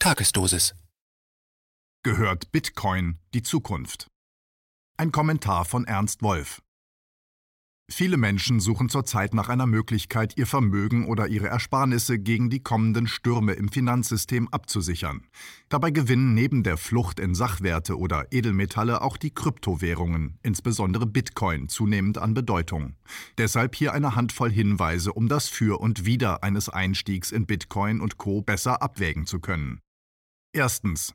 Tagesdosis. Gehört Bitcoin die Zukunft? Ein Kommentar von Ernst Wolf. Viele Menschen suchen zurzeit nach einer Möglichkeit, ihr Vermögen oder ihre Ersparnisse gegen die kommenden Stürme im Finanzsystem abzusichern. Dabei gewinnen neben der Flucht in Sachwerte oder Edelmetalle auch die Kryptowährungen, insbesondere Bitcoin, zunehmend an Bedeutung. Deshalb hier eine Handvoll Hinweise, um das Für und Wider eines Einstiegs in Bitcoin und Co besser abwägen zu können. Erstens.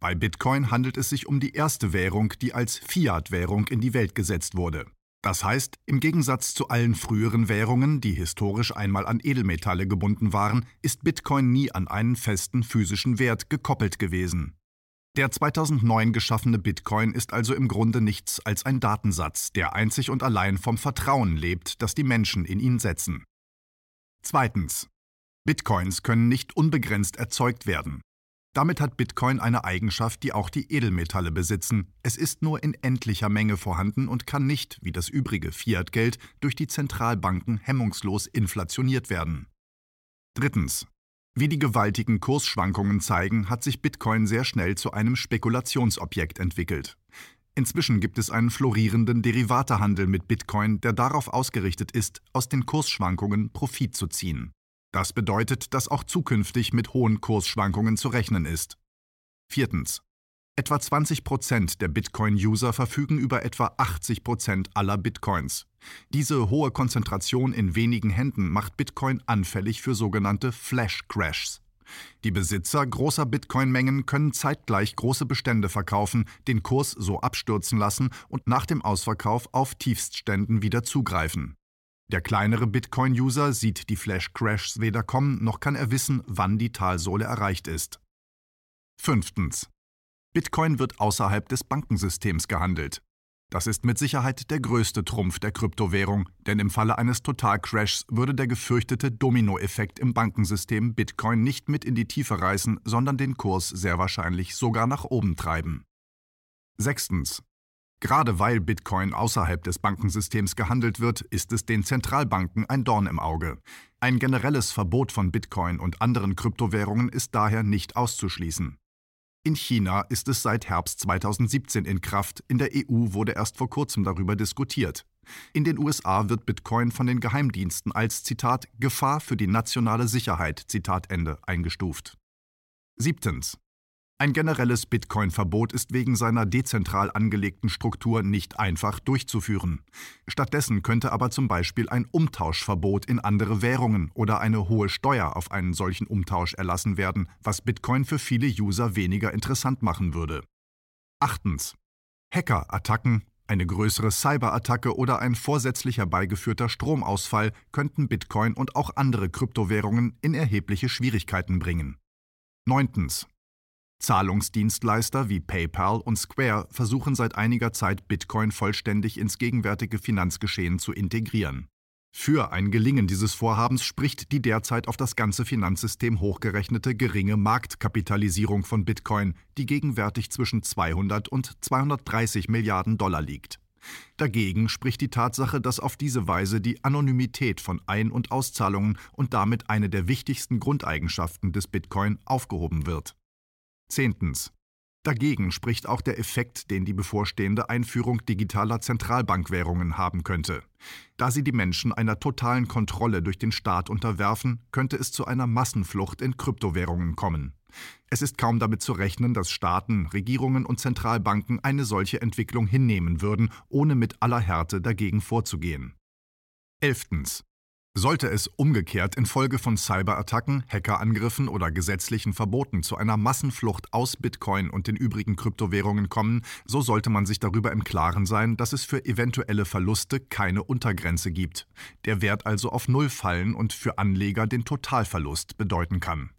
Bei Bitcoin handelt es sich um die erste Währung, die als Fiat-Währung in die Welt gesetzt wurde. Das heißt, im Gegensatz zu allen früheren Währungen, die historisch einmal an Edelmetalle gebunden waren, ist Bitcoin nie an einen festen physischen Wert gekoppelt gewesen. Der 2009 geschaffene Bitcoin ist also im Grunde nichts als ein Datensatz, der einzig und allein vom Vertrauen lebt, das die Menschen in ihn setzen. Zweitens. Bitcoins können nicht unbegrenzt erzeugt werden. Damit hat Bitcoin eine Eigenschaft, die auch die Edelmetalle besitzen. Es ist nur in endlicher Menge vorhanden und kann nicht, wie das übrige Fiat-Geld, durch die Zentralbanken hemmungslos inflationiert werden. Drittens. Wie die gewaltigen Kursschwankungen zeigen, hat sich Bitcoin sehr schnell zu einem Spekulationsobjekt entwickelt. Inzwischen gibt es einen florierenden Derivatehandel mit Bitcoin, der darauf ausgerichtet ist, aus den Kursschwankungen Profit zu ziehen. Das bedeutet, dass auch zukünftig mit hohen Kursschwankungen zu rechnen ist. Viertens. Etwa 20 Prozent der Bitcoin-User verfügen über etwa 80 Prozent aller Bitcoins. Diese hohe Konzentration in wenigen Händen macht Bitcoin anfällig für sogenannte Flash-Crashs. Die Besitzer großer Bitcoin-Mengen können zeitgleich große Bestände verkaufen, den Kurs so abstürzen lassen und nach dem Ausverkauf auf Tiefstständen wieder zugreifen. Der kleinere Bitcoin-User sieht die Flash-Crashs weder kommen, noch kann er wissen, wann die Talsohle erreicht ist. Fünftens. Bitcoin wird außerhalb des Bankensystems gehandelt. Das ist mit Sicherheit der größte Trumpf der Kryptowährung, denn im Falle eines Totalcrashs würde der gefürchtete Dominoeffekt im Bankensystem Bitcoin nicht mit in die Tiefe reißen, sondern den Kurs sehr wahrscheinlich sogar nach oben treiben. Sechstens. Gerade weil Bitcoin außerhalb des Bankensystems gehandelt wird, ist es den Zentralbanken ein Dorn im Auge. Ein generelles Verbot von Bitcoin und anderen Kryptowährungen ist daher nicht auszuschließen. In China ist es seit Herbst 2017 in Kraft, in der EU wurde erst vor kurzem darüber diskutiert. In den USA wird Bitcoin von den Geheimdiensten als Zitat Gefahr für die nationale Sicherheit Zitat Ende eingestuft. Siebtens. Ein generelles Bitcoin-Verbot ist wegen seiner dezentral angelegten Struktur nicht einfach durchzuführen. Stattdessen könnte aber zum Beispiel ein Umtauschverbot in andere Währungen oder eine hohe Steuer auf einen solchen Umtausch erlassen werden, was Bitcoin für viele User weniger interessant machen würde. Achtens. Hacker-Attacken, eine größere Cyberattacke oder ein vorsätzlich herbeigeführter Stromausfall könnten Bitcoin und auch andere Kryptowährungen in erhebliche Schwierigkeiten bringen. Neuntens. Zahlungsdienstleister wie PayPal und Square versuchen seit einiger Zeit Bitcoin vollständig ins gegenwärtige Finanzgeschehen zu integrieren. Für ein Gelingen dieses Vorhabens spricht die derzeit auf das ganze Finanzsystem hochgerechnete geringe Marktkapitalisierung von Bitcoin, die gegenwärtig zwischen 200 und 230 Milliarden Dollar liegt. Dagegen spricht die Tatsache, dass auf diese Weise die Anonymität von Ein- und Auszahlungen und damit eine der wichtigsten Grundeigenschaften des Bitcoin aufgehoben wird. Zehntens. Dagegen spricht auch der Effekt, den die bevorstehende Einführung digitaler Zentralbankwährungen haben könnte. Da sie die Menschen einer totalen Kontrolle durch den Staat unterwerfen, könnte es zu einer Massenflucht in Kryptowährungen kommen. Es ist kaum damit zu rechnen, dass Staaten, Regierungen und Zentralbanken eine solche Entwicklung hinnehmen würden, ohne mit aller Härte dagegen vorzugehen. Elftens. Sollte es umgekehrt infolge von Cyberattacken, Hackerangriffen oder gesetzlichen Verboten zu einer Massenflucht aus Bitcoin und den übrigen Kryptowährungen kommen, so sollte man sich darüber im Klaren sein, dass es für eventuelle Verluste keine Untergrenze gibt, der Wert also auf Null fallen und für Anleger den Totalverlust bedeuten kann.